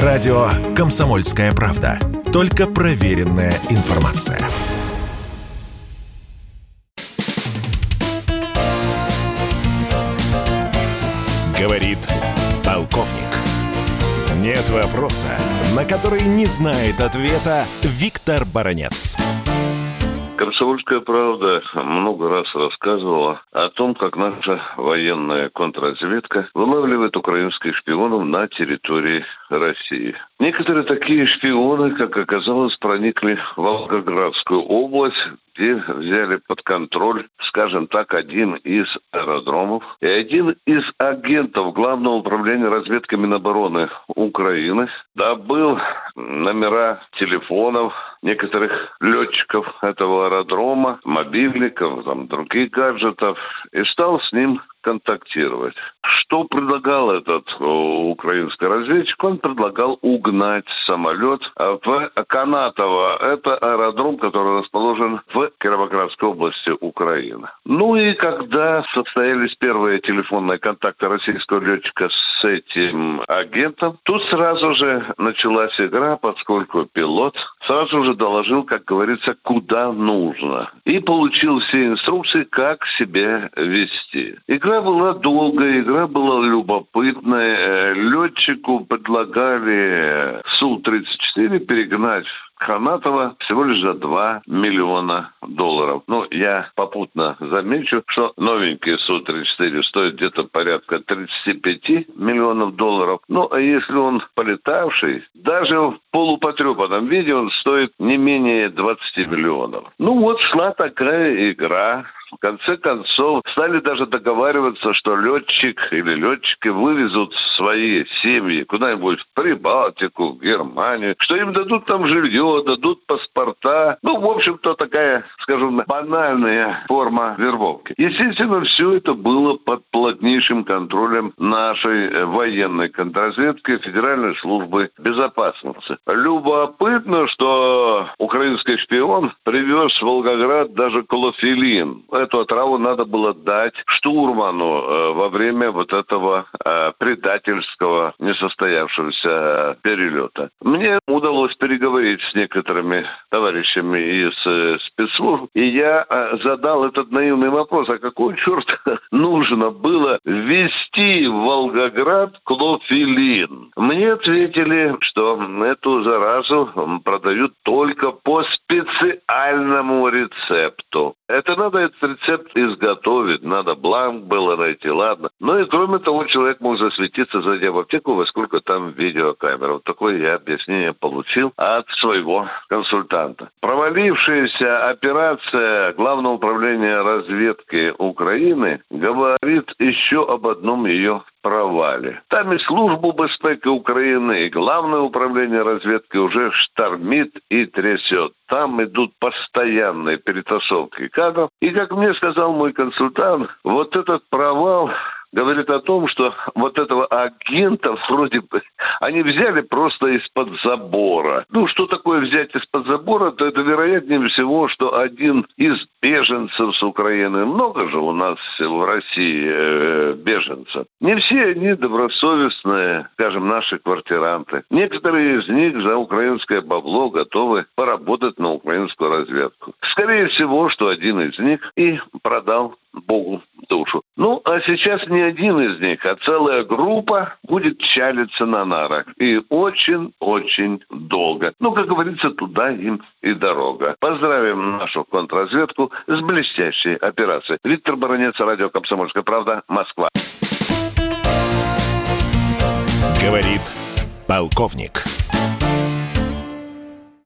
Радио «Комсомольская правда». Только проверенная информация. Говорит полковник. Нет вопроса, на который не знает ответа Виктор Баранец. «Комсомольская правда» много раз рассказывала о том, как наша военная контрразведка вылавливает украинских шпионов на территории России. Некоторые такие шпионы, как оказалось, проникли в Волгоградскую область, где взяли под контроль, скажем так, один из аэродромов. И один из агентов Главного управления разведки Минобороны Украины добыл номера телефонов некоторых летчиков этого аэродрома, мобильников, там, других гаджетов, и стал с ним контактировать. Что предлагал этот украинский разведчик? Он предлагал угнать самолет в Канатово. Это аэродром, который расположен в Кировоградской области Украины. Ну и когда состоялись первые телефонные контакты российского летчика с этим агентом, тут сразу же началась игра, поскольку пилот сразу же доложил, как говорится, куда нужно. И получил все инструкции, как себя вести. Игра была долгая, игра была любопытная. Э, летчику предлагали Су-34 перегнать Ханатова всего лишь за 2 миллиона долларов. Ну, я попутно замечу, что новенькие Су-34 стоят где-то порядка 35 миллионов долларов. Ну, а если он полетавший, даже в полупотрепанном виде он стоит не менее 20 миллионов. Ну, вот шла такая игра в конце концов, стали даже договариваться, что летчик или летчики вывезут свои семьи куда-нибудь в Прибалтику, в Германию, что им дадут там жилье, дадут паспорта. Ну, в общем-то, такая, скажем, банальная форма вербовки. Естественно, все это было под плотнейшим контролем нашей военной контрразведки Федеральной службы безопасности. Любопытно, что украинский шпион привез в Волгоград даже клофелин эту отраву надо было дать штурману э, во время вот этого э, предательского несостоявшегося э, перелета. Мне удалось переговорить с некоторыми товарищами из спецслужб, и я задал этот наивный вопрос, а какой черт нужно было ввести в Волгоград клофелин? Мне ответили, что эту заразу продают только по специальному рецепту. Это надо этот рецепт изготовить, надо бланк было найти, ладно. Ну и кроме того, человек мог засветиться, зайдя в аптеку, во сколько там видеокамера. Вот такое я объяснение получил от своего консультанта. Провалившаяся операция Главного управления разведки Украины говорит еще об одном ее провале. Там и службу безпеки України, и главное управление разведки уже штормит и трясет. Там идут постоянные перетасовки кадров. И, как мне сказал мой консультант, вот этот провал говорит о том, что вот этого агента вроде бы они взяли просто из-под забора. Ну, что такое взять из-под забора, то это вероятнее всего, что один из беженцев с Украины, много же у нас в России э, беженцев, не все они добросовестные, скажем, наши квартиранты. Некоторые из них за украинское бабло готовы поработать на украинскую разведку. Скорее всего, что один из них и продал Богу душу. Ну, а сейчас не один из них, а целая группа будет чалиться на нарах. И очень-очень долго. Ну, как говорится, туда им и дорога. Поздравим нашу контрразведку с блестящей операцией. Виктор Баранец, радио «Комсомольская правда», Москва. Говорит полковник.